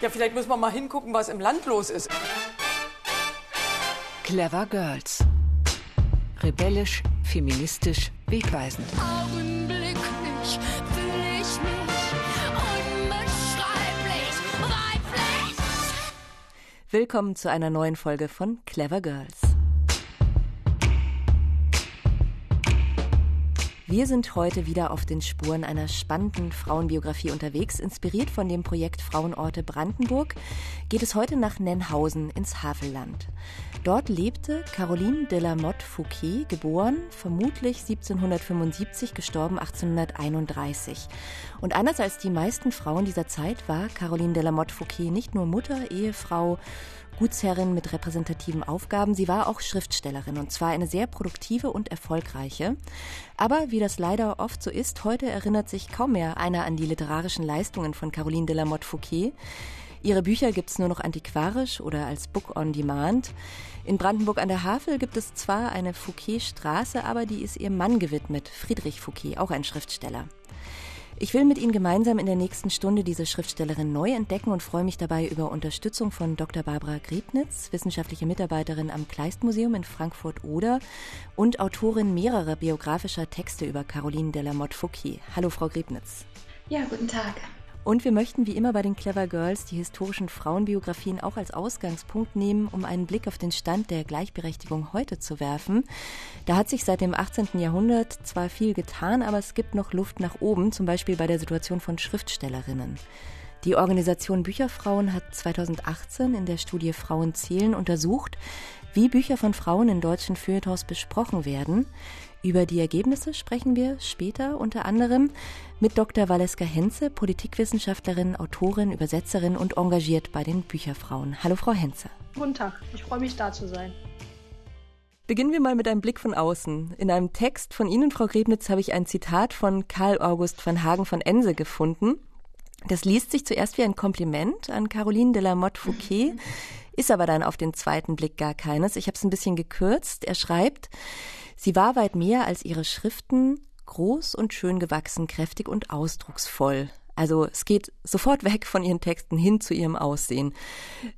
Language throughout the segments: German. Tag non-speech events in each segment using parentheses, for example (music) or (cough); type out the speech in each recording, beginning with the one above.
Ja, vielleicht muss man mal hingucken, was im Land los ist. Clever Girls. Rebellisch, feministisch, wegweisend. Augenblicklich fühle ich mich unbeschreiblich weiblich. Willkommen zu einer neuen Folge von Clever Girls. Wir sind heute wieder auf den Spuren einer spannenden Frauenbiografie unterwegs. Inspiriert von dem Projekt Frauenorte Brandenburg geht es heute nach Nennhausen ins Havelland. Dort lebte Caroline de la Motte Fouquet, geboren vermutlich 1775, gestorben 1831. Und anders als die meisten Frauen dieser Zeit war Caroline de la Motte Fouquet nicht nur Mutter, Ehefrau, Gutsherrin mit repräsentativen Aufgaben. Sie war auch Schriftstellerin und zwar eine sehr produktive und erfolgreiche. Aber wie das leider oft so ist, heute erinnert sich kaum mehr einer an die literarischen Leistungen von Caroline de la Motte Fouquet. Ihre Bücher gibt es nur noch antiquarisch oder als Book on Demand. In Brandenburg an der Havel gibt es zwar eine Fouquet-Straße, aber die ist ihrem Mann gewidmet, Friedrich Fouquet, auch ein Schriftsteller. Ich will mit Ihnen gemeinsam in der nächsten Stunde diese Schriftstellerin neu entdecken und freue mich dabei über Unterstützung von Dr. Barbara Griebnitz, wissenschaftliche Mitarbeiterin am Kleistmuseum in Frankfurt-Oder und Autorin mehrerer biografischer Texte über Caroline de la Motte Fouquet. Hallo, Frau Griebnitz. Ja, guten Tag. Und wir möchten wie immer bei den Clever Girls die historischen Frauenbiografien auch als Ausgangspunkt nehmen, um einen Blick auf den Stand der Gleichberechtigung heute zu werfen. Da hat sich seit dem 18. Jahrhundert zwar viel getan, aber es gibt noch Luft nach oben, zum Beispiel bei der Situation von Schriftstellerinnen. Die Organisation Bücherfrauen hat 2018 in der Studie Frauen zählen untersucht, wie Bücher von Frauen in deutschen Feuilletons besprochen werden. Über die Ergebnisse sprechen wir später unter anderem mit Dr. Valeska Henze, Politikwissenschaftlerin, Autorin, Übersetzerin und engagiert bei den Bücherfrauen. Hallo, Frau Henze. Guten Tag, ich freue mich da zu sein. Beginnen wir mal mit einem Blick von außen. In einem Text von Ihnen, Frau Grebnitz, habe ich ein Zitat von Karl August von Hagen von Ense gefunden. Das liest sich zuerst wie ein Kompliment an Caroline de la Motte Fouquet, ist aber dann auf den zweiten Blick gar keines. Ich habe es ein bisschen gekürzt. Er schreibt, Sie war weit mehr als ihre Schriften, groß und schön gewachsen, kräftig und ausdrucksvoll. Also es geht sofort (laughs) weg von ihren Texten hin zu ihrem Aussehen.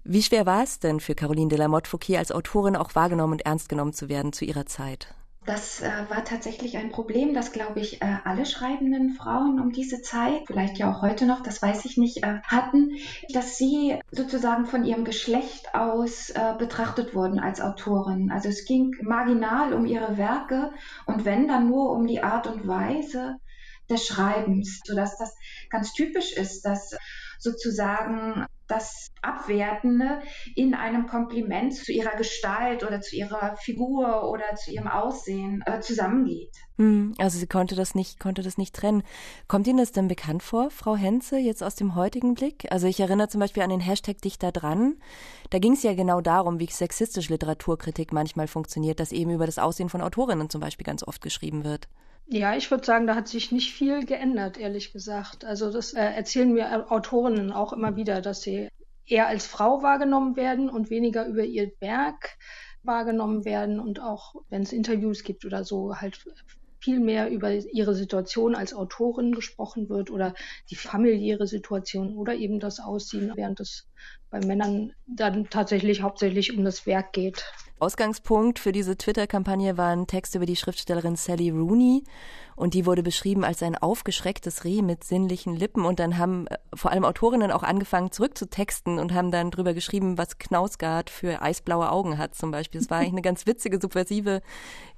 Wie schwer war es denn für Caroline de la Motte Fouquet als Autorin auch wahrgenommen und ernst genommen zu werden zu ihrer Zeit? Das äh, war tatsächlich ein Problem, das, glaube ich, äh, alle schreibenden Frauen um diese Zeit, vielleicht ja auch heute noch, das weiß ich nicht, äh, hatten, dass sie sozusagen von ihrem Geschlecht aus äh, betrachtet wurden als Autorin. Also es ging marginal um ihre Werke und wenn dann nur um die Art und Weise des Schreibens, sodass das ganz typisch ist, dass sozusagen das Abwertende in einem Kompliment zu ihrer Gestalt oder zu ihrer Figur oder zu ihrem Aussehen äh, zusammengeht. Hm, also sie konnte das nicht, konnte das nicht trennen. Kommt Ihnen das denn bekannt vor, Frau Henze, jetzt aus dem heutigen Blick? Also ich erinnere zum Beispiel an den Hashtag Dichter dran. Da ging es ja genau darum, wie sexistische Literaturkritik manchmal funktioniert, dass eben über das Aussehen von Autorinnen zum Beispiel ganz oft geschrieben wird. Ja, ich würde sagen, da hat sich nicht viel geändert, ehrlich gesagt. Also das äh, erzählen mir Autorinnen auch immer wieder, dass sie eher als Frau wahrgenommen werden und weniger über ihr Werk wahrgenommen werden und auch wenn es Interviews gibt oder so halt viel mehr über ihre Situation als Autorin gesprochen wird oder die familiäre Situation oder eben das Aussehen, während es bei Männern dann tatsächlich hauptsächlich um das Werk geht. Ausgangspunkt für diese Twitter-Kampagne war ein Text über die Schriftstellerin Sally Rooney und die wurde beschrieben als ein aufgeschrecktes Reh mit sinnlichen Lippen und dann haben äh, vor allem Autorinnen auch angefangen zurückzutexten und haben dann drüber geschrieben, was Knausgard für eisblaue Augen hat zum Beispiel. Das war eigentlich eine ganz witzige, subversive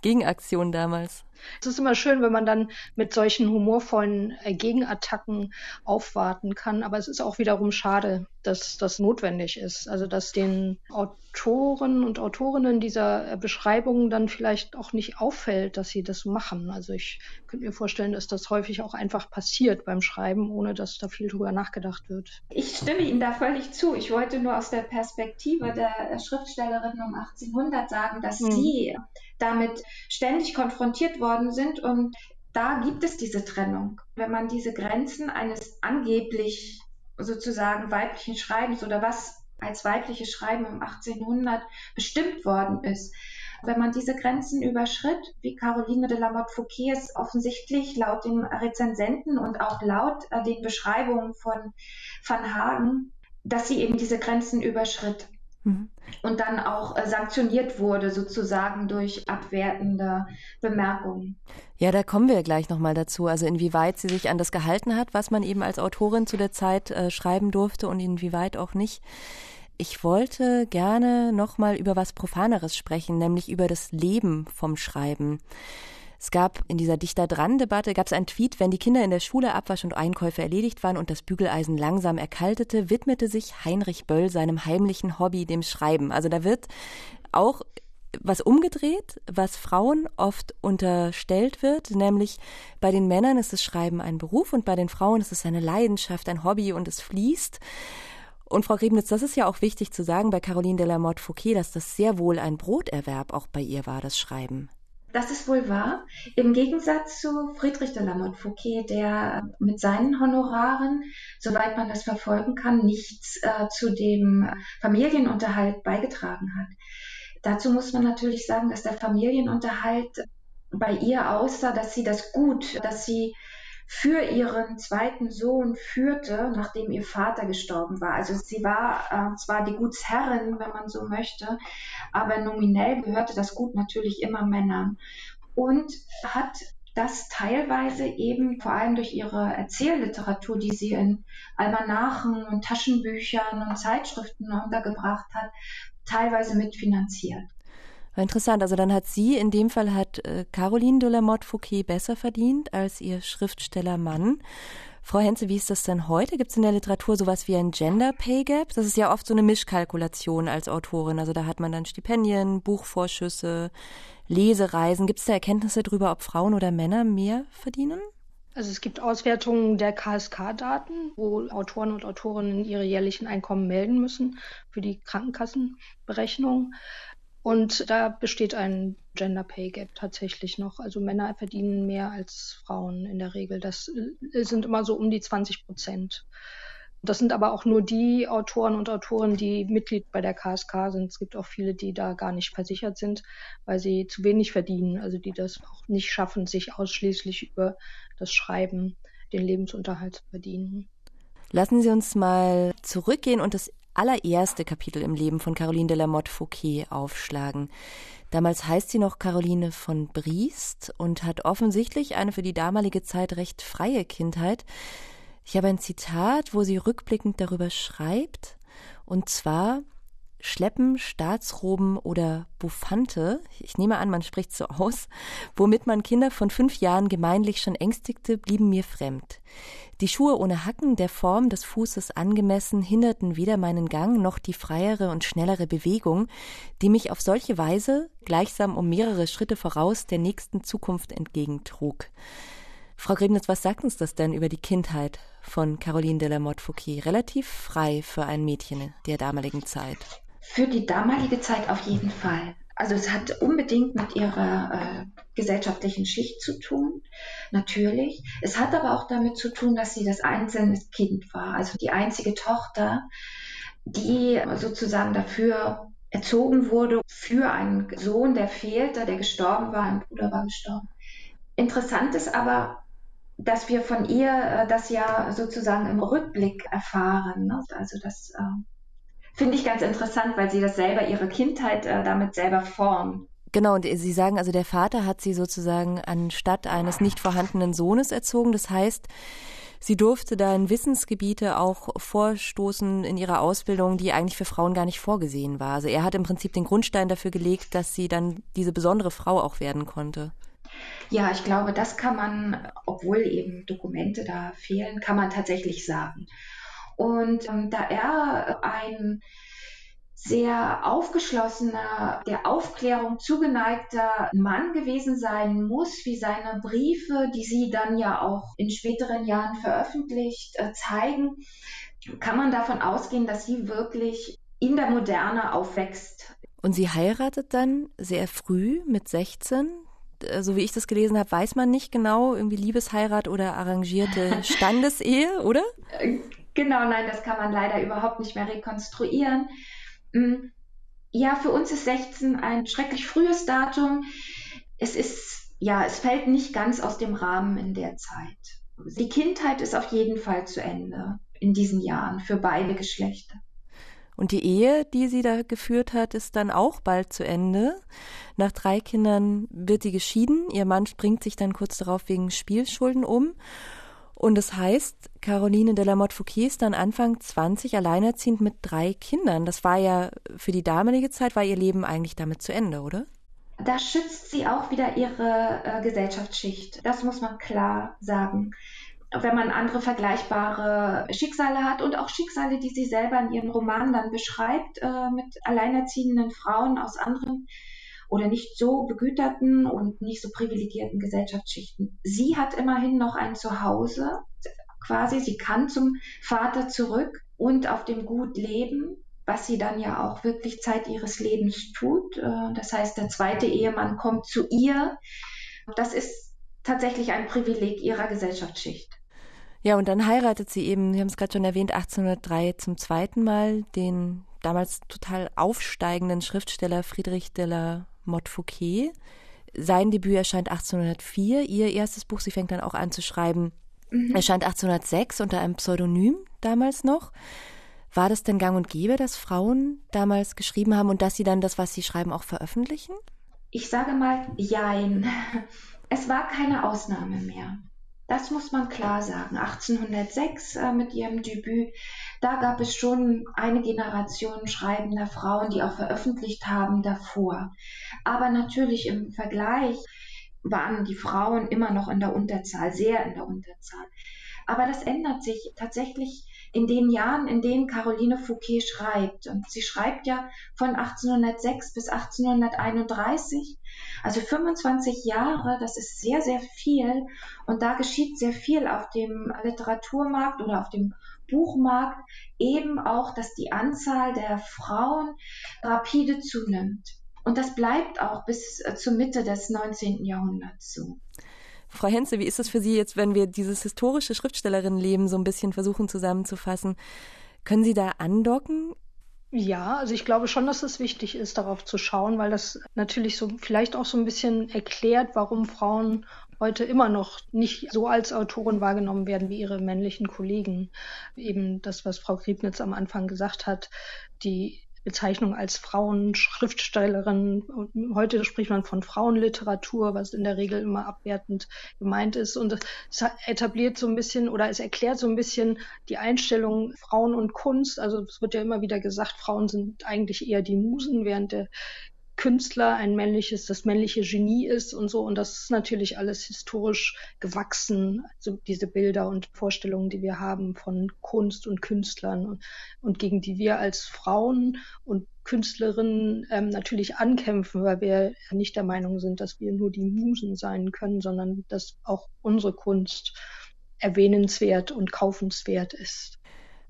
Gegenaktion damals. Es ist immer schön, wenn man dann mit solchen humorvollen äh, Gegenattacken aufwarten kann, aber es ist auch wiederum schade, dass das notwendig ist. Also dass den Autoren und Autorinnen dieser äh, Beschreibungen dann vielleicht auch nicht auffällt, dass sie das machen. Also ich könnte mir vorstellen, dass das häufig auch einfach passiert beim Schreiben, ohne dass da viel drüber nachgedacht wird. Ich stimme Ihnen da völlig zu. Ich wollte nur aus der Perspektive der Schriftstellerin um 1800 sagen, dass hm. sie damit ständig konfrontiert worden sind und da gibt es diese Trennung. Wenn man diese Grenzen eines angeblich sozusagen weiblichen Schreibens oder was als weibliches Schreiben um 1800 bestimmt worden ist, wenn man diese Grenzen überschritt, wie Caroline de la Motte Fouquet es offensichtlich laut den Rezensenten und auch laut äh, den Beschreibungen von Van Hagen dass sie eben diese Grenzen überschritt. Mhm. Und dann auch äh, sanktioniert wurde, sozusagen durch abwertende Bemerkungen. Ja, da kommen wir gleich nochmal dazu. Also inwieweit sie sich an das gehalten hat, was man eben als Autorin zu der Zeit äh, schreiben durfte und inwieweit auch nicht. Ich wollte gerne nochmal über was Profaneres sprechen, nämlich über das Leben vom Schreiben. Es gab in dieser Dichter-Dran-Debatte gab es einen Tweet, wenn die Kinder in der Schule Abwasch und Einkäufe erledigt waren und das Bügeleisen langsam erkaltete, widmete sich Heinrich Böll seinem heimlichen Hobby, dem Schreiben. Also da wird auch was umgedreht, was Frauen oft unterstellt wird, nämlich bei den Männern ist das Schreiben ein Beruf und bei den Frauen ist es eine Leidenschaft, ein Hobby und es fließt. Und Frau Griebnitz, das ist ja auch wichtig zu sagen bei Caroline de la Motte Fouquet, dass das sehr wohl ein Broterwerb auch bei ihr war, das Schreiben. Das ist wohl wahr. Im Gegensatz zu Friedrich de la Motte Fouquet, der mit seinen Honoraren, soweit man das verfolgen kann, nichts äh, zu dem Familienunterhalt beigetragen hat. Dazu muss man natürlich sagen, dass der Familienunterhalt bei ihr aussah, dass sie das Gut, dass sie für ihren zweiten Sohn führte, nachdem ihr Vater gestorben war. Also sie war äh, zwar die Gutsherrin, wenn man so möchte, aber nominell gehörte das Gut natürlich immer Männern und hat das teilweise eben vor allem durch ihre Erzählliteratur, die sie in Almanachen und Taschenbüchern und Zeitschriften untergebracht hat, teilweise mitfinanziert. Interessant, also dann hat sie, in dem Fall hat äh, Caroline de la Motte Fouquet besser verdient als ihr Schriftstellermann. Frau Henze, wie ist das denn heute? Gibt es in der Literatur sowas wie ein Gender Pay Gap? Das ist ja oft so eine Mischkalkulation als Autorin. Also da hat man dann Stipendien, Buchvorschüsse, Lesereisen. Gibt es da Erkenntnisse darüber, ob Frauen oder Männer mehr verdienen? Also es gibt Auswertungen der KSK-Daten, wo Autoren und Autorinnen ihre jährlichen Einkommen melden müssen für die Krankenkassenberechnung. Und da besteht ein Gender Pay Gap tatsächlich noch. Also Männer verdienen mehr als Frauen in der Regel. Das äh, sind immer so um die 20 Prozent. Das sind aber auch nur die Autoren und Autoren, die Mitglied bei der KSK sind. Es gibt auch viele, die da gar nicht versichert sind, weil sie zu wenig verdienen, also die das auch nicht schaffen, sich ausschließlich über das Schreiben den Lebensunterhalt zu verdienen. Lassen Sie uns mal zurückgehen und das allererste Kapitel im Leben von Caroline de la Motte Fouquet aufschlagen. Damals heißt sie noch Caroline von Briest und hat offensichtlich eine für die damalige Zeit recht freie Kindheit. Ich habe ein Zitat, wo sie rückblickend darüber schreibt, und zwar Schleppen, Staatsroben oder Buffante, ich nehme an, man spricht so aus, womit man Kinder von fünf Jahren gemeinlich schon ängstigte, blieben mir fremd. Die Schuhe ohne Hacken, der Form des Fußes angemessen, hinderten weder meinen Gang noch die freiere und schnellere Bewegung, die mich auf solche Weise, gleichsam um mehrere Schritte voraus, der nächsten Zukunft entgegentrug. Frau Grebnitz, was sagt uns das denn über die Kindheit von Caroline de la Motte Fouquet? Relativ frei für ein Mädchen der damaligen Zeit. Für die damalige Zeit auf jeden Fall. Also es hat unbedingt mit ihrer äh, gesellschaftlichen Schicht zu tun, natürlich. Es hat aber auch damit zu tun, dass sie das einzelne Kind war, also die einzige Tochter, die sozusagen dafür erzogen wurde für einen Sohn, der fehlte, der gestorben war, ein Bruder war gestorben. Interessant ist aber, dass wir von ihr äh, das ja sozusagen im Rückblick erfahren. Ne? Also das äh, finde ich ganz interessant, weil sie das selber, ihre Kindheit äh, damit selber formt. Genau, und Sie sagen also, der Vater hat sie sozusagen anstatt eines nicht vorhandenen Sohnes erzogen. Das heißt, sie durfte da in Wissensgebiete auch vorstoßen in ihrer Ausbildung, die eigentlich für Frauen gar nicht vorgesehen war. Also er hat im Prinzip den Grundstein dafür gelegt, dass sie dann diese besondere Frau auch werden konnte. Ja, ich glaube, das kann man, obwohl eben Dokumente da fehlen, kann man tatsächlich sagen. Und ähm, da er ein sehr aufgeschlossener, der Aufklärung zugeneigter Mann gewesen sein muss, wie seine Briefe, die sie dann ja auch in späteren Jahren veröffentlicht, äh, zeigen, kann man davon ausgehen, dass sie wirklich in der Moderne aufwächst. Und sie heiratet dann sehr früh mit 16 äh, so wie ich das gelesen habe, weiß man nicht genau, irgendwie Liebesheirat oder arrangierte (laughs) Standesehe, oder? Genau, nein, das kann man leider überhaupt nicht mehr rekonstruieren. Mm, ja, für uns ist 16 ein schrecklich frühes Datum. Es ist, ja, es fällt nicht ganz aus dem Rahmen in der Zeit. Die Kindheit ist auf jeden Fall zu Ende in diesen Jahren für beide Geschlechter. Und die Ehe, die sie da geführt hat, ist dann auch bald zu Ende. Nach drei Kindern wird sie geschieden. Ihr Mann bringt sich dann kurz darauf wegen Spielschulden um. Und das heißt, Caroline de la Motte Fouquet ist dann Anfang 20 alleinerziehend mit drei Kindern. Das war ja für die damalige Zeit, war ihr Leben eigentlich damit zu Ende, oder? Da schützt sie auch wieder ihre äh, Gesellschaftsschicht. Das muss man klar sagen wenn man andere vergleichbare Schicksale hat und auch Schicksale, die sie selber in ihren Romanen dann beschreibt, äh, mit alleinerziehenden Frauen aus anderen oder nicht so begüterten und nicht so privilegierten Gesellschaftsschichten. Sie hat immerhin noch ein Zuhause, quasi, sie kann zum Vater zurück und auf dem Gut leben, was sie dann ja auch wirklich Zeit ihres Lebens tut. Äh, das heißt, der zweite Ehemann kommt zu ihr. Das ist tatsächlich ein Privileg ihrer Gesellschaftsschicht. Ja, und dann heiratet sie eben, wir haben es gerade schon erwähnt, 1803 zum zweiten Mal den damals total aufsteigenden Schriftsteller Friedrich de la Motte Fouquet. Sein Debüt erscheint 1804, ihr erstes Buch, sie fängt dann auch an zu schreiben, mhm. erscheint 1806 unter einem Pseudonym damals noch. War das denn gang und gäbe, dass Frauen damals geschrieben haben und dass sie dann das, was sie schreiben, auch veröffentlichen? Ich sage mal, jein. Es war keine Ausnahme mehr. Das muss man klar sagen. 1806 äh, mit ihrem Debüt, da gab es schon eine Generation schreibender Frauen, die auch veröffentlicht haben davor. Aber natürlich im Vergleich waren die Frauen immer noch in der Unterzahl, sehr in der Unterzahl. Aber das ändert sich tatsächlich in den Jahren, in denen Caroline Fouquet schreibt. Und sie schreibt ja von 1806 bis 1831, also 25 Jahre, das ist sehr, sehr viel. Und da geschieht sehr viel auf dem Literaturmarkt oder auf dem Buchmarkt, eben auch, dass die Anzahl der Frauen rapide zunimmt. Und das bleibt auch bis äh, zur Mitte des 19. Jahrhunderts so. Frau Henze, wie ist es für Sie jetzt, wenn wir dieses historische Schriftstellerinnenleben so ein bisschen versuchen zusammenzufassen? Können Sie da andocken? Ja, also ich glaube schon, dass es wichtig ist, darauf zu schauen, weil das natürlich so vielleicht auch so ein bisschen erklärt, warum Frauen heute immer noch nicht so als Autoren wahrgenommen werden wie ihre männlichen Kollegen. Eben das, was Frau Griebnitz am Anfang gesagt hat, die Bezeichnung als Frauenschriftstellerin. Heute spricht man von Frauenliteratur, was in der Regel immer abwertend gemeint ist. Und es etabliert so ein bisschen oder es erklärt so ein bisschen die Einstellung Frauen und Kunst. Also es wird ja immer wieder gesagt, Frauen sind eigentlich eher die Musen, während der Künstler ein männliches, das männliche Genie ist und so. Und das ist natürlich alles historisch gewachsen, also diese Bilder und Vorstellungen, die wir haben von Kunst und Künstlern und, und gegen die wir als Frauen und Künstlerinnen ähm, natürlich ankämpfen, weil wir nicht der Meinung sind, dass wir nur die Musen sein können, sondern dass auch unsere Kunst erwähnenswert und kaufenswert ist.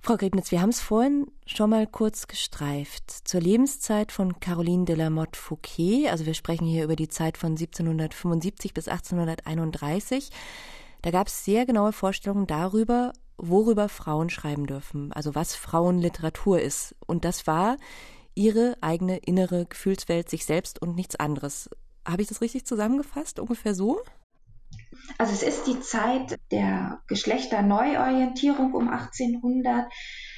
Frau Griebnitz, wir haben es vorhin schon mal kurz gestreift. Zur Lebenszeit von Caroline de la Motte Fouquet, also wir sprechen hier über die Zeit von 1775 bis 1831, da gab es sehr genaue Vorstellungen darüber, worüber Frauen schreiben dürfen, also was Frauenliteratur ist. Und das war ihre eigene innere Gefühlswelt, sich selbst und nichts anderes. Habe ich das richtig zusammengefasst? Ungefähr so? Also es ist die Zeit der Geschlechterneuorientierung um 1800.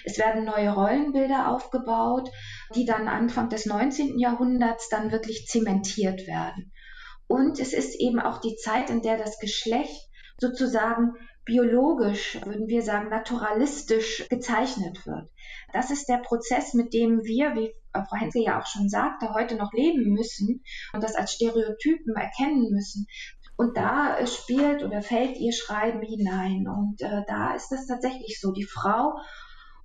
Es werden neue Rollenbilder aufgebaut, die dann Anfang des 19. Jahrhunderts dann wirklich zementiert werden. Und es ist eben auch die Zeit, in der das Geschlecht sozusagen biologisch, würden wir sagen, naturalistisch gezeichnet wird. Das ist der Prozess, mit dem wir, wie Frau Henske ja auch schon sagte, heute noch leben müssen und das als Stereotypen erkennen müssen. Und da äh, spielt oder fällt ihr Schreiben hinein. Und äh, da ist es tatsächlich so. Die Frau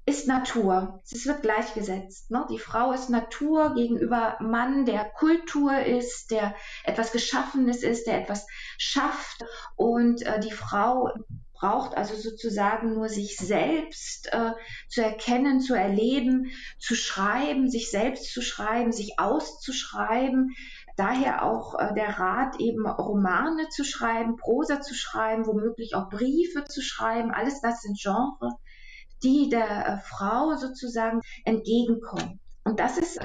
ist Natur. Es wird gleichgesetzt. Ne? Die Frau ist Natur gegenüber Mann, der Kultur ist, der etwas Geschaffenes ist, der etwas schafft. Und äh, die Frau braucht also sozusagen nur sich selbst äh, zu erkennen, zu erleben, zu schreiben, sich selbst zu schreiben, sich auszuschreiben, Daher auch äh, der Rat, eben Romane zu schreiben, Prosa zu schreiben, womöglich auch Briefe zu schreiben. Alles das sind Genres, die der äh, Frau sozusagen entgegenkommen. Und das ist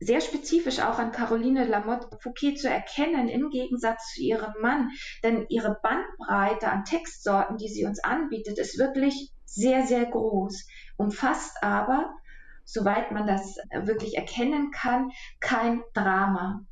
sehr spezifisch auch an Caroline Lamotte Fouquet zu erkennen, im Gegensatz zu ihrem Mann. Denn ihre Bandbreite an Textsorten, die sie uns anbietet, ist wirklich sehr, sehr groß, umfasst aber soweit man das wirklich erkennen kann, kein Drama.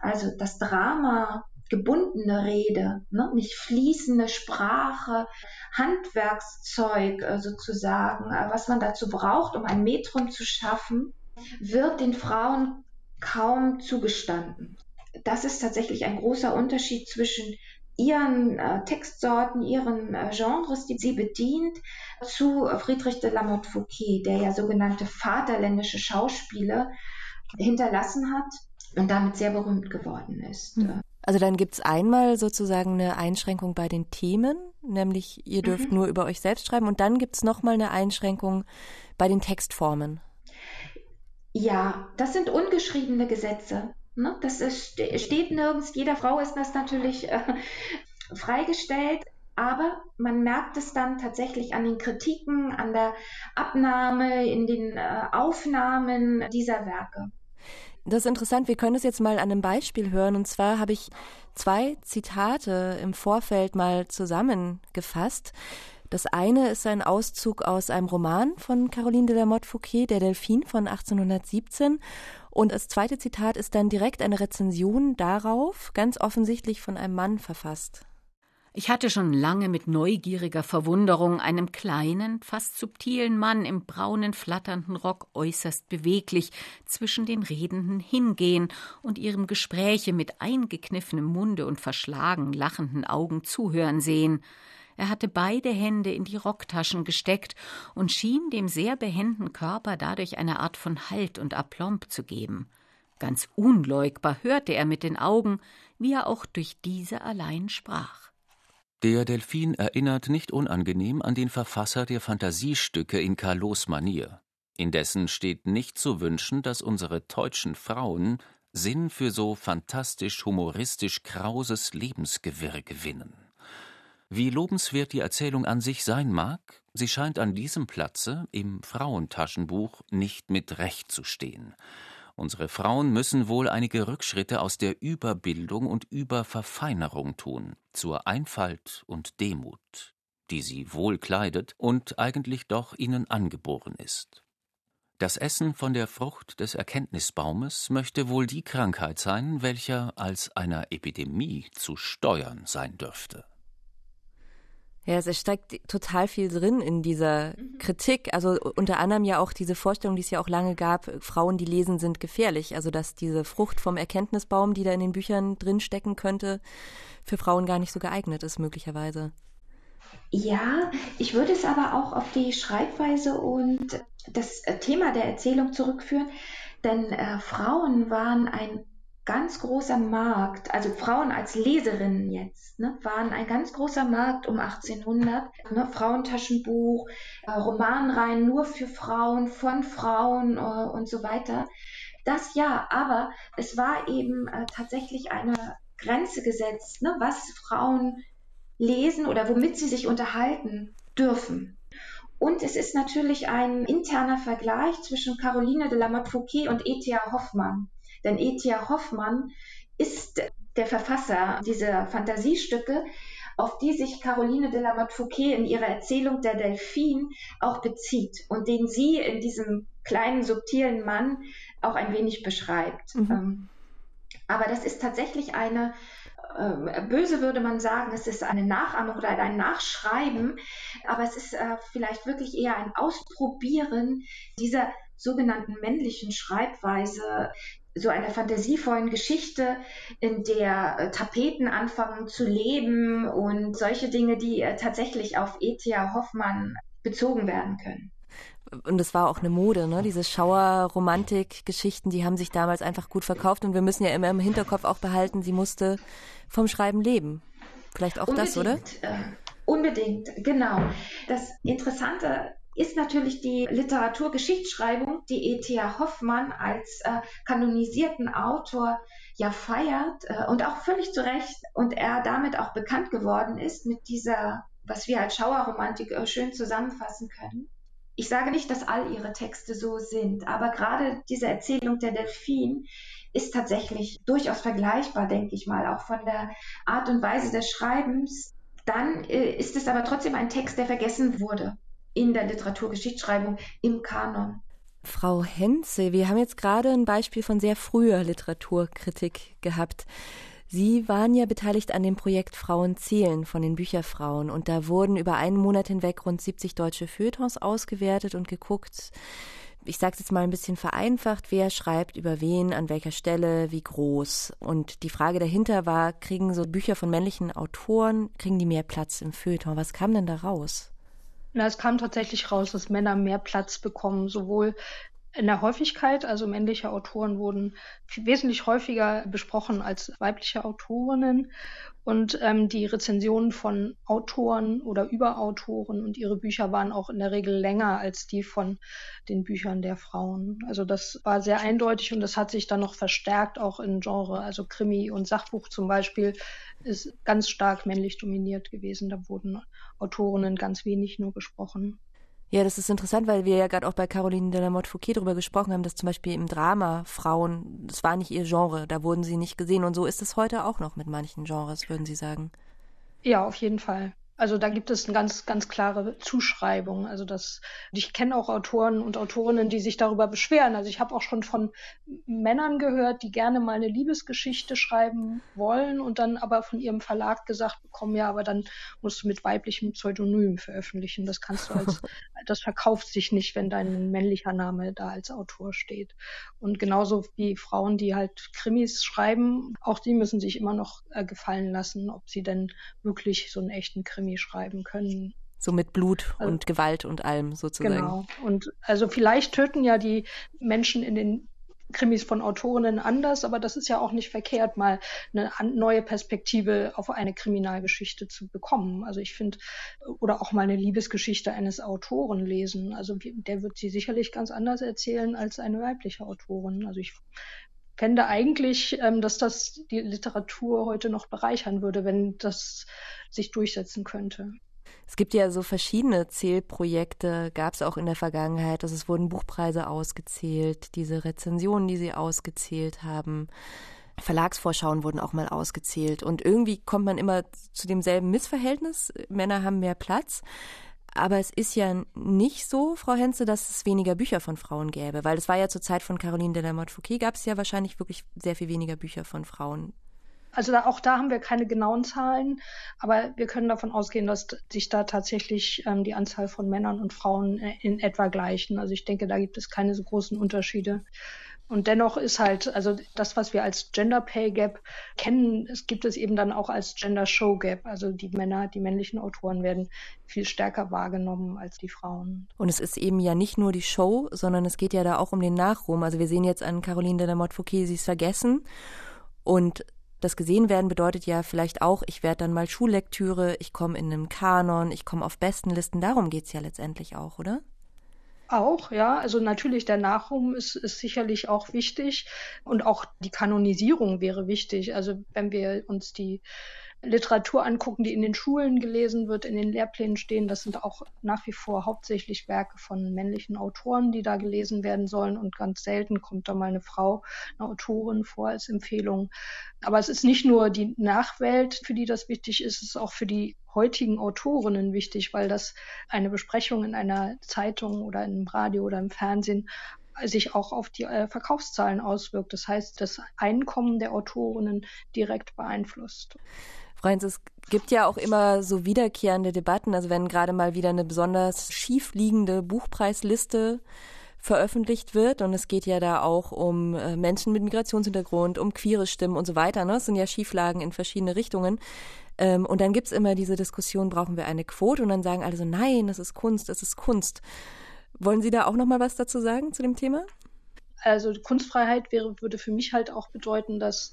Also das Drama, gebundene Rede, ne? nicht fließende Sprache, Handwerkszeug äh, sozusagen, äh, was man dazu braucht, um ein Metrum zu schaffen, wird den Frauen kaum zugestanden. Das ist tatsächlich ein großer Unterschied zwischen ihren äh, Textsorten, ihren äh, Genres, die sie bedient, zu Friedrich de la Motte Fouquet, der ja sogenannte vaterländische Schauspiele hinterlassen hat und damit sehr berühmt geworden ist. Mhm. Also dann gibt es einmal sozusagen eine Einschränkung bei den Themen, nämlich ihr dürft mhm. nur über euch selbst schreiben und dann gibt es nochmal eine Einschränkung bei den Textformen. Ja, das sind ungeschriebene Gesetze. Ne? Das ist, steht nirgends. Jeder Frau ist das natürlich äh, (laughs) freigestellt. Aber man merkt es dann tatsächlich an den Kritiken, an der Abnahme, in den äh, Aufnahmen dieser Werke. Das ist interessant. Wir können es jetzt mal an einem Beispiel hören. Und zwar habe ich zwei Zitate im Vorfeld mal zusammengefasst. Das eine ist ein Auszug aus einem Roman von Caroline de la Motte Fouquet, Der Delphin von 1817. Und das zweite Zitat ist dann direkt eine Rezension darauf, ganz offensichtlich von einem Mann verfasst. Ich hatte schon lange mit neugieriger Verwunderung einem kleinen, fast subtilen Mann im braunen, flatternden Rock äußerst beweglich zwischen den Redenden hingehen und ihrem Gespräche mit eingekniffenem Munde und verschlagen lachenden Augen zuhören sehen. Er hatte beide Hände in die Rocktaschen gesteckt und schien dem sehr behenden Körper dadurch eine Art von Halt und Aplomb zu geben. Ganz unleugbar hörte er mit den Augen, wie er auch durch diese allein sprach. Der Delphin erinnert nicht unangenehm an den Verfasser der Fantasiestücke in Carlos Manier. Indessen steht nicht zu wünschen, dass unsere deutschen Frauen Sinn für so fantastisch humoristisch krauses Lebensgewirr gewinnen. Wie lobenswert die Erzählung an sich sein mag, sie scheint an diesem Platze im Frauentaschenbuch nicht mit Recht zu stehen. Unsere Frauen müssen wohl einige Rückschritte aus der Überbildung und Überverfeinerung tun, zur Einfalt und Demut, die sie wohl kleidet und eigentlich doch ihnen angeboren ist. Das Essen von der Frucht des Erkenntnisbaumes möchte wohl die Krankheit sein, welcher als einer Epidemie zu steuern sein dürfte. Ja, es steckt total viel drin in dieser mhm. Kritik. Also unter anderem ja auch diese Vorstellung, die es ja auch lange gab, Frauen, die lesen, sind gefährlich. Also dass diese Frucht vom Erkenntnisbaum, die da in den Büchern drinstecken könnte, für Frauen gar nicht so geeignet ist, möglicherweise. Ja, ich würde es aber auch auf die Schreibweise und das Thema der Erzählung zurückführen, denn äh, Frauen waren ein ganz großer Markt, also Frauen als Leserinnen jetzt, ne, waren ein ganz großer Markt um 1800. Ne, Frauentaschenbuch, äh, Romanreihen nur für Frauen, von Frauen äh, und so weiter. Das ja, aber es war eben äh, tatsächlich eine Grenze gesetzt, ne, was Frauen lesen oder womit sie sich unterhalten dürfen. Und es ist natürlich ein interner Vergleich zwischen Caroline de la Motte Fouquet und E.T.A. Hoffmann. Denn E.T.A. Hoffmann ist der Verfasser dieser Fantasiestücke, auf die sich Caroline de la Motte Fouquet in ihrer Erzählung Der Delphin auch bezieht und den sie in diesem kleinen, subtilen Mann auch ein wenig beschreibt. Mhm. Ähm, aber das ist tatsächlich eine, äh, böse würde man sagen, es ist eine Nachahmung oder ein Nachschreiben, aber es ist äh, vielleicht wirklich eher ein Ausprobieren dieser sogenannten männlichen Schreibweise, so einer fantasievollen Geschichte, in der äh, Tapeten anfangen zu leben und solche Dinge, die äh, tatsächlich auf E.T.A. Hoffmann bezogen werden können. Und es war auch eine Mode, ne? Diese Schauer-Romantik-Geschichten, die haben sich damals einfach gut verkauft und wir müssen ja immer im Hinterkopf auch behalten, sie musste vom Schreiben leben. Vielleicht auch unbedingt, das, oder? Äh, unbedingt, genau. Das Interessante ist natürlich die Literaturgeschichtsschreibung, die E.T.A. Hoffmann als äh, kanonisierten Autor ja feiert äh, und auch völlig zu Recht und er damit auch bekannt geworden ist mit dieser, was wir als Schauerromantik äh, schön zusammenfassen können. Ich sage nicht, dass all ihre Texte so sind, aber gerade diese Erzählung der Delphin ist tatsächlich durchaus vergleichbar, denke ich mal, auch von der Art und Weise des Schreibens. Dann äh, ist es aber trotzdem ein Text, der vergessen wurde in der Literaturgeschichtsschreibung im Kanon. Frau Henze, wir haben jetzt gerade ein Beispiel von sehr früher Literaturkritik gehabt. Sie waren ja beteiligt an dem Projekt Frauen zählen von den Bücherfrauen und da wurden über einen Monat hinweg rund 70 deutsche Feuilletons ausgewertet und geguckt, ich sage es jetzt mal ein bisschen vereinfacht, wer schreibt über wen, an welcher Stelle, wie groß. Und die Frage dahinter war, kriegen so Bücher von männlichen Autoren, kriegen die mehr Platz im Feuilleton? Was kam denn da raus? Na, es kam tatsächlich raus, dass Männer mehr Platz bekommen, sowohl in der Häufigkeit, also männliche Autoren wurden wesentlich häufiger besprochen als weibliche Autorinnen. Und ähm, die Rezensionen von Autoren oder Überautoren und ihre Bücher waren auch in der Regel länger als die von den Büchern der Frauen. Also das war sehr eindeutig und das hat sich dann noch verstärkt auch in Genre. Also Krimi und Sachbuch zum Beispiel ist ganz stark männlich dominiert gewesen. Da wurden Autorinnen ganz wenig nur gesprochen. Ja, das ist interessant, weil wir ja gerade auch bei Caroline de la Motte Fouquet darüber gesprochen haben, dass zum Beispiel im Drama Frauen, das war nicht ihr Genre, da wurden sie nicht gesehen. Und so ist es heute auch noch mit manchen Genres, würden Sie sagen. Ja, auf jeden Fall. Also da gibt es eine ganz, ganz klare Zuschreibung. Also das, ich kenne auch Autoren und Autorinnen, die sich darüber beschweren. Also ich habe auch schon von Männern gehört, die gerne mal eine Liebesgeschichte schreiben wollen und dann aber von ihrem Verlag gesagt bekommen, ja, aber dann musst du mit weiblichem Pseudonym veröffentlichen. Das kannst du als, (laughs) das verkauft sich nicht, wenn dein männlicher Name da als Autor steht. Und genauso wie Frauen, die halt Krimis schreiben, auch die müssen sich immer noch äh, gefallen lassen, ob sie denn wirklich so einen echten Krimi Krimi schreiben können. So mit Blut also, und Gewalt und allem sozusagen. Genau. Und also vielleicht töten ja die Menschen in den Krimis von Autorinnen anders, aber das ist ja auch nicht verkehrt, mal eine neue Perspektive auf eine Kriminalgeschichte zu bekommen. Also ich finde, oder auch mal eine Liebesgeschichte eines Autoren lesen. Also der wird sie sicherlich ganz anders erzählen als eine weibliche Autorin. Also ich fände eigentlich, ähm, dass das die Literatur heute noch bereichern würde, wenn das sich durchsetzen könnte. Es gibt ja so verschiedene Zählprojekte, gab es auch in der Vergangenheit. Also es wurden Buchpreise ausgezählt, diese Rezensionen, die sie ausgezählt haben. Verlagsvorschauen wurden auch mal ausgezählt. Und irgendwie kommt man immer zu demselben Missverhältnis. Männer haben mehr Platz. Aber es ist ja nicht so, Frau Henze, dass es weniger Bücher von Frauen gäbe, weil es war ja zur Zeit von Caroline de la Motte Fouquet, gab es ja wahrscheinlich wirklich sehr viel weniger Bücher von Frauen. Also da, auch da haben wir keine genauen Zahlen, aber wir können davon ausgehen, dass sich da tatsächlich ähm, die Anzahl von Männern und Frauen äh, in etwa gleichen. Also ich denke, da gibt es keine so großen Unterschiede. Und dennoch ist halt, also das, was wir als Gender Pay Gap kennen, es gibt es eben dann auch als Gender Show Gap. Also die Männer, die männlichen Autoren werden viel stärker wahrgenommen als die Frauen. Und es ist eben ja nicht nur die Show, sondern es geht ja da auch um den Nachruhm. Also wir sehen jetzt an Caroline de la Motte Fouquet, sie ist vergessen. Und das gesehen werden bedeutet ja vielleicht auch, ich werde dann mal Schullektüre, ich komme in einem Kanon, ich komme auf Bestenlisten. Darum geht's ja letztendlich auch, oder? Auch, ja. Also natürlich der Nachruhm ist, ist sicherlich auch wichtig und auch die Kanonisierung wäre wichtig. Also wenn wir uns die Literatur angucken, die in den Schulen gelesen wird, in den Lehrplänen stehen. Das sind auch nach wie vor hauptsächlich Werke von männlichen Autoren, die da gelesen werden sollen. Und ganz selten kommt da mal eine Frau, eine Autorin vor als Empfehlung. Aber es ist nicht nur die Nachwelt, für die das wichtig ist, es ist auch für die heutigen Autorinnen wichtig, weil das eine Besprechung in einer Zeitung oder im Radio oder im Fernsehen sich auch auf die äh, Verkaufszahlen auswirkt. Das heißt, das Einkommen der Autorinnen direkt beeinflusst. Freunds, es gibt ja auch immer so wiederkehrende Debatten. Also wenn gerade mal wieder eine besonders schief liegende Buchpreisliste veröffentlicht wird und es geht ja da auch um äh, Menschen mit Migrationshintergrund, um queere Stimmen und so weiter. Ne? Es sind ja Schieflagen in verschiedene Richtungen. Ähm, und dann gibt's immer diese Diskussion, brauchen wir eine Quote? Und dann sagen alle so, nein, das ist Kunst, das ist Kunst. Wollen Sie da auch noch mal was dazu sagen zu dem Thema? Also Kunstfreiheit wäre, würde für mich halt auch bedeuten, dass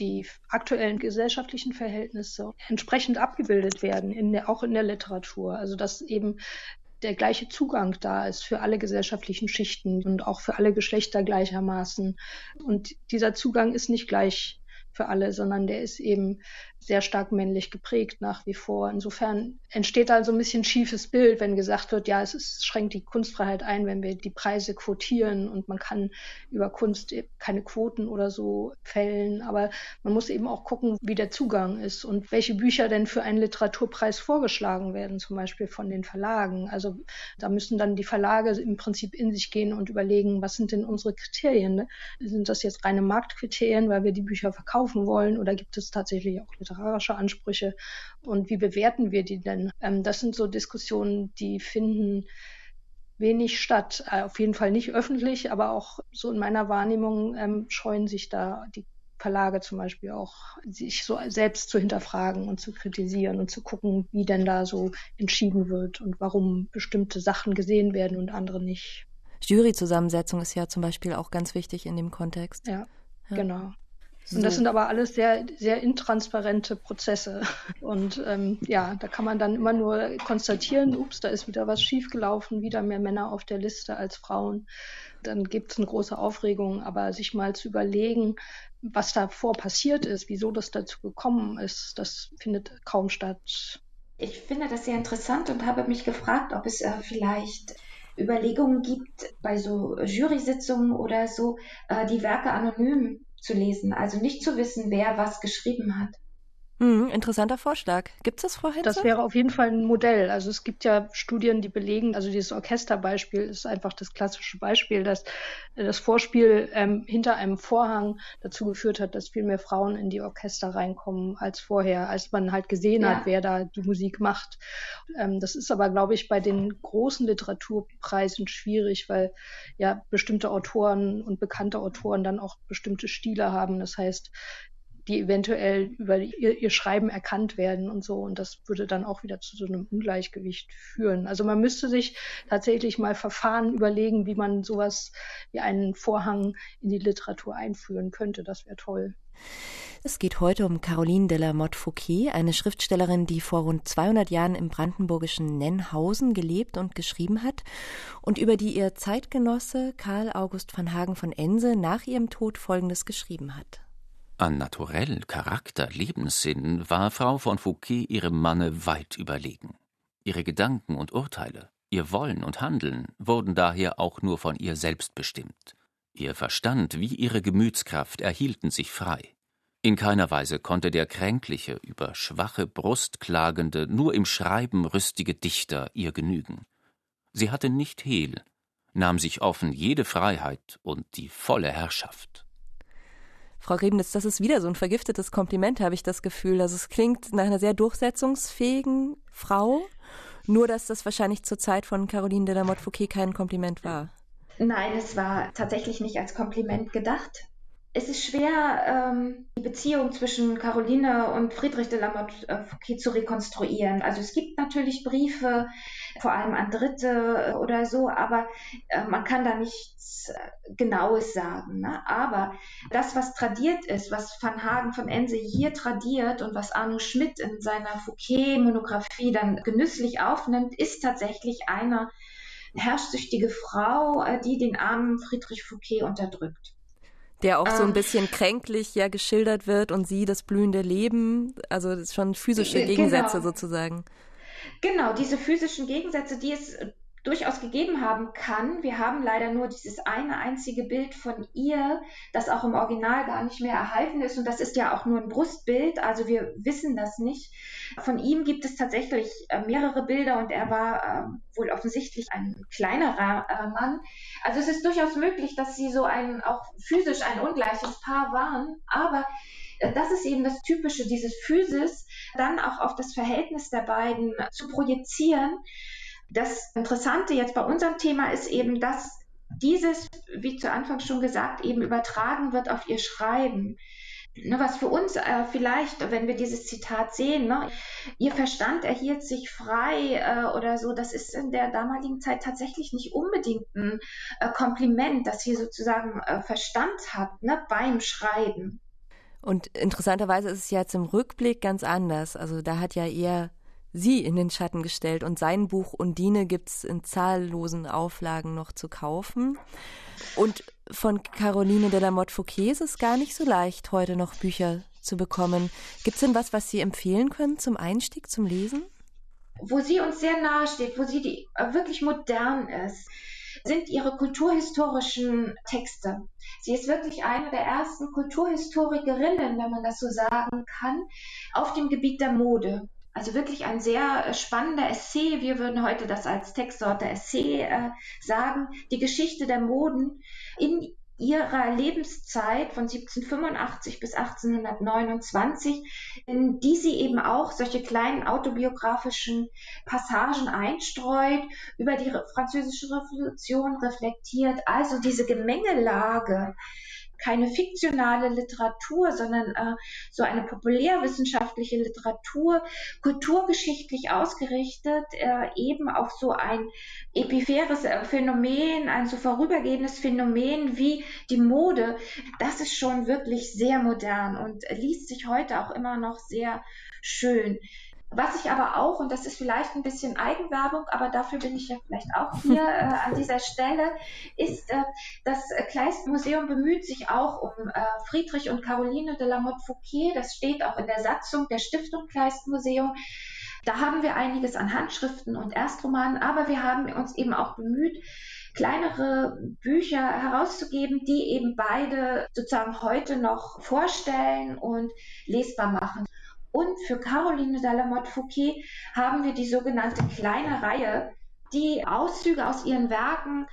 die aktuellen gesellschaftlichen Verhältnisse entsprechend abgebildet werden, in der, auch in der Literatur. Also dass eben der gleiche Zugang da ist für alle gesellschaftlichen Schichten und auch für alle Geschlechter gleichermaßen. Und dieser Zugang ist nicht gleich für alle, sondern der ist eben sehr stark männlich geprägt nach wie vor. Insofern entsteht da so ein bisschen schiefes Bild, wenn gesagt wird, ja, es ist, schränkt die Kunstfreiheit ein, wenn wir die Preise quotieren und man kann über Kunst keine Quoten oder so fällen. Aber man muss eben auch gucken, wie der Zugang ist und welche Bücher denn für einen Literaturpreis vorgeschlagen werden, zum Beispiel von den Verlagen. Also da müssen dann die Verlage im Prinzip in sich gehen und überlegen, was sind denn unsere Kriterien? Ne? Sind das jetzt reine Marktkriterien, weil wir die Bücher verkaufen wollen oder gibt es tatsächlich auch literarische Ansprüche und wie bewerten wir die denn? Ähm, das sind so Diskussionen, die finden wenig statt. Äh, auf jeden Fall nicht öffentlich, aber auch so in meiner Wahrnehmung ähm, scheuen sich da die Verlage zum Beispiel auch, sich so selbst zu hinterfragen und zu kritisieren und zu gucken, wie denn da so entschieden wird und warum bestimmte Sachen gesehen werden und andere nicht. Juryzusammensetzung ist ja zum Beispiel auch ganz wichtig in dem Kontext. Ja, ja. genau. Und das sind aber alles sehr, sehr intransparente Prozesse. (laughs) Und ähm, ja, da kann man dann immer nur konstatieren, ups, da ist wieder was schiefgelaufen, wieder mehr Männer auf der Liste als Frauen. Dann gibt es eine große Aufregung, aber sich mal zu überlegen, was davor passiert ist, wieso das dazu gekommen ist, das findet kaum statt. Ich finde das sehr interessant und habe mich gefragt, ob es äh, vielleicht Überlegungen gibt bei so Jury-Sitzungen oder so, äh, die Werke anonym zu lesen, also nicht zu wissen, wer was geschrieben hat. Mhm, interessanter Vorschlag. Gibt es das, Frau Hetze? Das wäre auf jeden Fall ein Modell. Also es gibt ja Studien, die belegen, also dieses Orchesterbeispiel ist einfach das klassische Beispiel, dass äh, das Vorspiel ähm, hinter einem Vorhang dazu geführt hat, dass viel mehr Frauen in die Orchester reinkommen als vorher, als man halt gesehen ja. hat, wer da die Musik macht. Ähm, das ist aber, glaube ich, bei den großen Literaturpreisen schwierig, weil ja bestimmte Autoren und bekannte Autoren dann auch bestimmte Stile haben. Das heißt, die eventuell über ihr, ihr, Schreiben erkannt werden und so. Und das würde dann auch wieder zu so einem Ungleichgewicht führen. Also man müsste sich tatsächlich mal Verfahren überlegen, wie man sowas wie einen Vorhang in die Literatur einführen könnte. Das wäre toll. Es geht heute um Caroline de la Motte Fouquet, eine Schriftstellerin, die vor rund 200 Jahren im brandenburgischen Nennhausen gelebt und geschrieben hat und über die ihr Zeitgenosse Karl August von Hagen von Ense nach ihrem Tod Folgendes geschrieben hat. An Naturell, Charakter, Lebenssinn war Frau von Fouquet ihrem Manne weit überlegen. Ihre Gedanken und Urteile, ihr Wollen und Handeln wurden daher auch nur von ihr selbst bestimmt. Ihr Verstand wie ihre Gemütskraft erhielten sich frei. In keiner Weise konnte der kränkliche, über schwache Brust klagende, nur im Schreiben rüstige Dichter ihr genügen. Sie hatte nicht Hehl, nahm sich offen jede Freiheit und die volle Herrschaft. Frau Rebnitz, das ist wieder so ein vergiftetes Kompliment, habe ich das Gefühl. Also es klingt nach einer sehr durchsetzungsfähigen Frau, nur dass das wahrscheinlich zur Zeit von Caroline de la Motte Fouquet kein Kompliment war. Nein, es war tatsächlich nicht als Kompliment gedacht es ist schwer, ähm, die Beziehung zwischen Caroline und Friedrich de la Motte äh, Fouquet zu rekonstruieren. Also es gibt natürlich Briefe, vor allem an Dritte äh, oder so, aber äh, man kann da nichts äh, Genaues sagen. Ne? Aber das, was tradiert ist, was Van Hagen von Ense hier tradiert und was Arno Schmidt in seiner Fouquet-Monographie dann genüsslich aufnimmt, ist tatsächlich eine herrschsüchtige Frau, die den armen Friedrich Fouquet unterdrückt. Der auch so ein ähm. bisschen kränklich ja geschildert wird und sie das blühende Leben, also das schon physische Gegensätze genau. sozusagen. Genau, diese physischen Gegensätze, die es durchaus gegeben haben kann. Wir haben leider nur dieses eine einzige Bild von ihr, das auch im Original gar nicht mehr erhalten ist. Und das ist ja auch nur ein Brustbild, also wir wissen das nicht. Von ihm gibt es tatsächlich äh, mehrere Bilder und er war äh, wohl offensichtlich ein kleinerer äh, Mann. Also es ist durchaus möglich, dass sie so ein auch physisch ein ungleiches Paar waren, aber äh, das ist eben das Typische, dieses Physis dann auch auf das Verhältnis der beiden zu projizieren das Interessante jetzt bei unserem Thema ist eben, dass dieses, wie zu Anfang schon gesagt, eben übertragen wird auf ihr Schreiben. Ne, was für uns äh, vielleicht, wenn wir dieses Zitat sehen, ne, ihr Verstand erhielt sich frei äh, oder so, das ist in der damaligen Zeit tatsächlich nicht unbedingt ein äh, Kompliment, dass sie sozusagen äh, Verstand hat ne, beim Schreiben. Und interessanterweise ist es jetzt im Rückblick ganz anders. Also da hat ja eher sie in den Schatten gestellt und sein Buch Undine gibt's in zahllosen Auflagen noch zu kaufen. Und von Caroline de la Motte Fouquet ist es gar nicht so leicht, heute noch Bücher zu bekommen. Gibt es denn was, was Sie empfehlen können zum Einstieg, zum Lesen? Wo sie uns sehr nahe steht, wo sie die, äh, wirklich modern ist, sind ihre kulturhistorischen Texte. Sie ist wirklich eine der ersten Kulturhistorikerinnen, wenn man das so sagen kann, auf dem Gebiet der Mode. Also wirklich ein sehr äh, spannender Essay. Wir würden heute das als Textsorte Essay äh, sagen. Die Geschichte der Moden in ihrer Lebenszeit von 1785 bis 1829, in die sie eben auch solche kleinen autobiografischen Passagen einstreut, über die französische Revolution reflektiert, also diese Gemengelage keine fiktionale Literatur, sondern äh, so eine populärwissenschaftliche Literatur, kulturgeschichtlich ausgerichtet, äh, eben auf so ein epipheres Phänomen, ein so vorübergehendes Phänomen wie die Mode. Das ist schon wirklich sehr modern und liest sich heute auch immer noch sehr schön. Was ich aber auch, und das ist vielleicht ein bisschen Eigenwerbung, aber dafür bin ich ja vielleicht auch hier (laughs) äh, an dieser Stelle, ist, äh, das Kleist Museum bemüht sich auch um äh, Friedrich und Caroline de la Motte Fouquet. Das steht auch in der Satzung der Stiftung Kleist Museum. Da haben wir einiges an Handschriften und Erstromanen, aber wir haben uns eben auch bemüht, kleinere Bücher herauszugeben, die eben beide sozusagen heute noch vorstellen und lesbar machen. Und für Caroline Dalamotte Fouquet haben wir die sogenannte kleine Reihe, die Auszüge aus ihren Werken,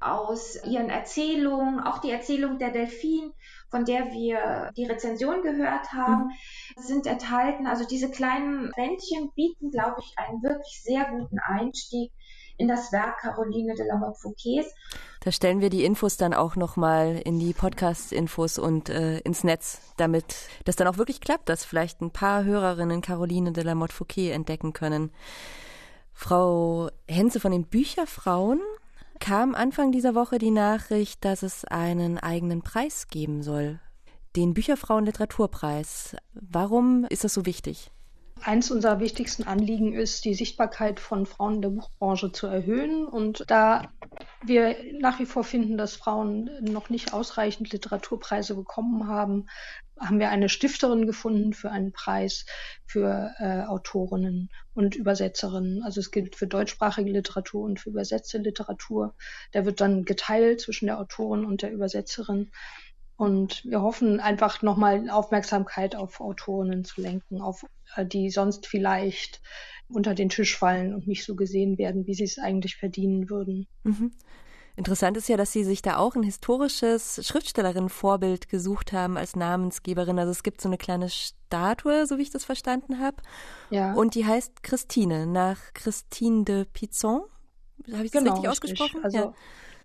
aus ihren Erzählungen, auch die Erzählung der Delphine, von der wir die Rezension gehört haben, mhm. sind enthalten. Also diese kleinen Bändchen bieten, glaube ich, einen wirklich sehr guten Einstieg in das Werk Caroline de la Motte Fouquets. Da stellen wir die Infos dann auch nochmal in die Podcast-Infos und äh, ins Netz, damit das dann auch wirklich klappt, dass vielleicht ein paar Hörerinnen Caroline de la Motte Fouquet entdecken können. Frau Henze von den Bücherfrauen kam Anfang dieser Woche die Nachricht, dass es einen eigenen Preis geben soll. Den Bücherfrauen Literaturpreis. Warum ist das so wichtig? Eins unserer wichtigsten Anliegen ist, die Sichtbarkeit von Frauen in der Buchbranche zu erhöhen. Und da wir nach wie vor finden, dass Frauen noch nicht ausreichend Literaturpreise bekommen haben, haben wir eine Stifterin gefunden für einen Preis für äh, Autorinnen und Übersetzerinnen. Also es gilt für deutschsprachige Literatur und für übersetzte Literatur. Der wird dann geteilt zwischen der Autorin und der Übersetzerin. Und wir hoffen einfach nochmal Aufmerksamkeit auf Autorinnen zu lenken, auf äh, die sonst vielleicht unter den Tisch fallen und nicht so gesehen werden, wie sie es eigentlich verdienen würden. Mhm. Interessant ist ja, dass Sie sich da auch ein historisches Schriftstellerinnenvorbild gesucht haben als Namensgeberin. Also es gibt so eine kleine Statue, so wie ich das verstanden habe. Ja. Und die heißt Christine, nach Christine de Pizon. Habe ich das genau, richtig ausgesprochen? Also ja.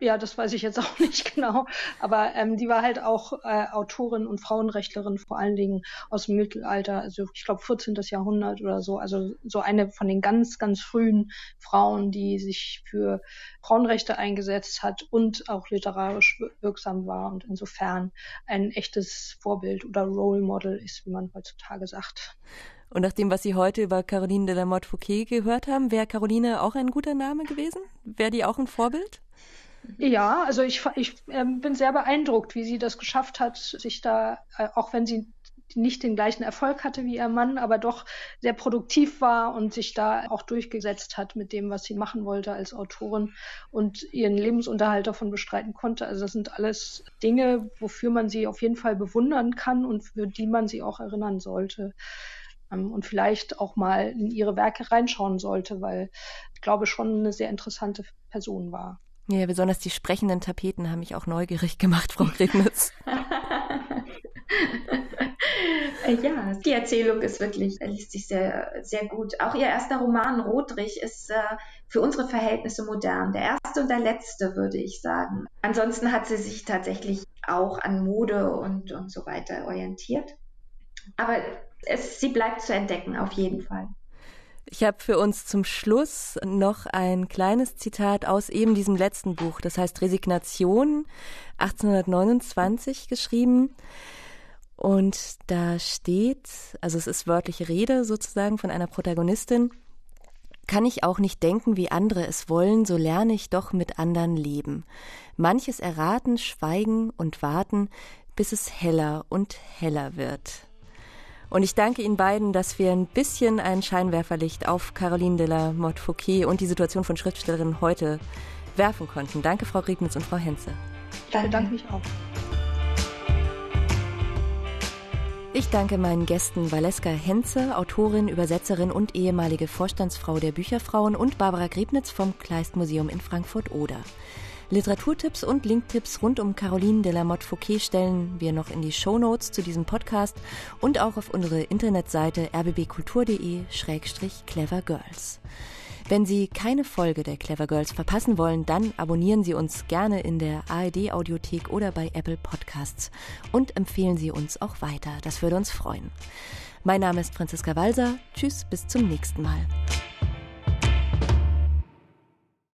Ja, das weiß ich jetzt (laughs) auch nicht genau. Aber ähm, die war halt auch äh, Autorin und Frauenrechtlerin, vor allen Dingen aus dem Mittelalter, also ich glaube 14. Jahrhundert oder so. Also so eine von den ganz, ganz frühen Frauen, die sich für Frauenrechte eingesetzt hat und auch literarisch wirksam war und insofern ein echtes Vorbild oder Role Model ist, wie man heutzutage sagt. Und nach dem, was Sie heute über Caroline de la Motte Fouquet gehört haben, wäre Caroline auch ein guter Name gewesen? Wäre die auch ein Vorbild? Ja, also ich, ich äh, bin sehr beeindruckt, wie sie das geschafft hat, sich da, äh, auch wenn sie nicht den gleichen Erfolg hatte wie ihr Mann, aber doch sehr produktiv war und sich da auch durchgesetzt hat mit dem, was sie machen wollte als Autorin und ihren Lebensunterhalt davon bestreiten konnte. Also das sind alles Dinge, wofür man sie auf jeden Fall bewundern kann und für die man sie auch erinnern sollte ähm, und vielleicht auch mal in ihre Werke reinschauen sollte, weil ich glaube schon eine sehr interessante Person war. Ja, besonders die sprechenden Tapeten haben mich auch neugierig gemacht, Frau Grignitz. (laughs) ja, die Erzählung ist wirklich, liest sich sehr, sehr gut. Auch ihr erster Roman Rotrich ist äh, für unsere Verhältnisse modern. Der erste und der letzte, würde ich sagen. Ansonsten hat sie sich tatsächlich auch an Mode und, und so weiter orientiert. Aber es, sie bleibt zu entdecken, auf jeden Fall. Ich habe für uns zum Schluss noch ein kleines Zitat aus eben diesem letzten Buch, das heißt Resignation, 1829 geschrieben. Und da steht, also es ist wörtliche Rede sozusagen von einer Protagonistin, kann ich auch nicht denken, wie andere es wollen, so lerne ich doch mit anderen leben. Manches erraten, schweigen und warten, bis es heller und heller wird. Und ich danke Ihnen beiden, dass wir ein bisschen ein Scheinwerferlicht auf Caroline de la Motte Fouquet und die Situation von Schriftstellerinnen heute werfen konnten. Danke, Frau Griebnitz und Frau Henze. Ich bedanke mich auch. Ich danke meinen Gästen Valeska Henze, Autorin, Übersetzerin und ehemalige Vorstandsfrau der Bücherfrauen und Barbara Griebnitz vom Kleistmuseum in Frankfurt-Oder. Literaturtipps und Linktipps rund um Caroline de la Motte Fouquet stellen wir noch in die Shownotes zu diesem Podcast und auch auf unsere Internetseite rbbkultur.de-clevergirls. Wenn Sie keine Folge der Clever Girls verpassen wollen, dann abonnieren Sie uns gerne in der ARD Audiothek oder bei Apple Podcasts und empfehlen Sie uns auch weiter. Das würde uns freuen. Mein Name ist Franziska Walser. Tschüss, bis zum nächsten Mal.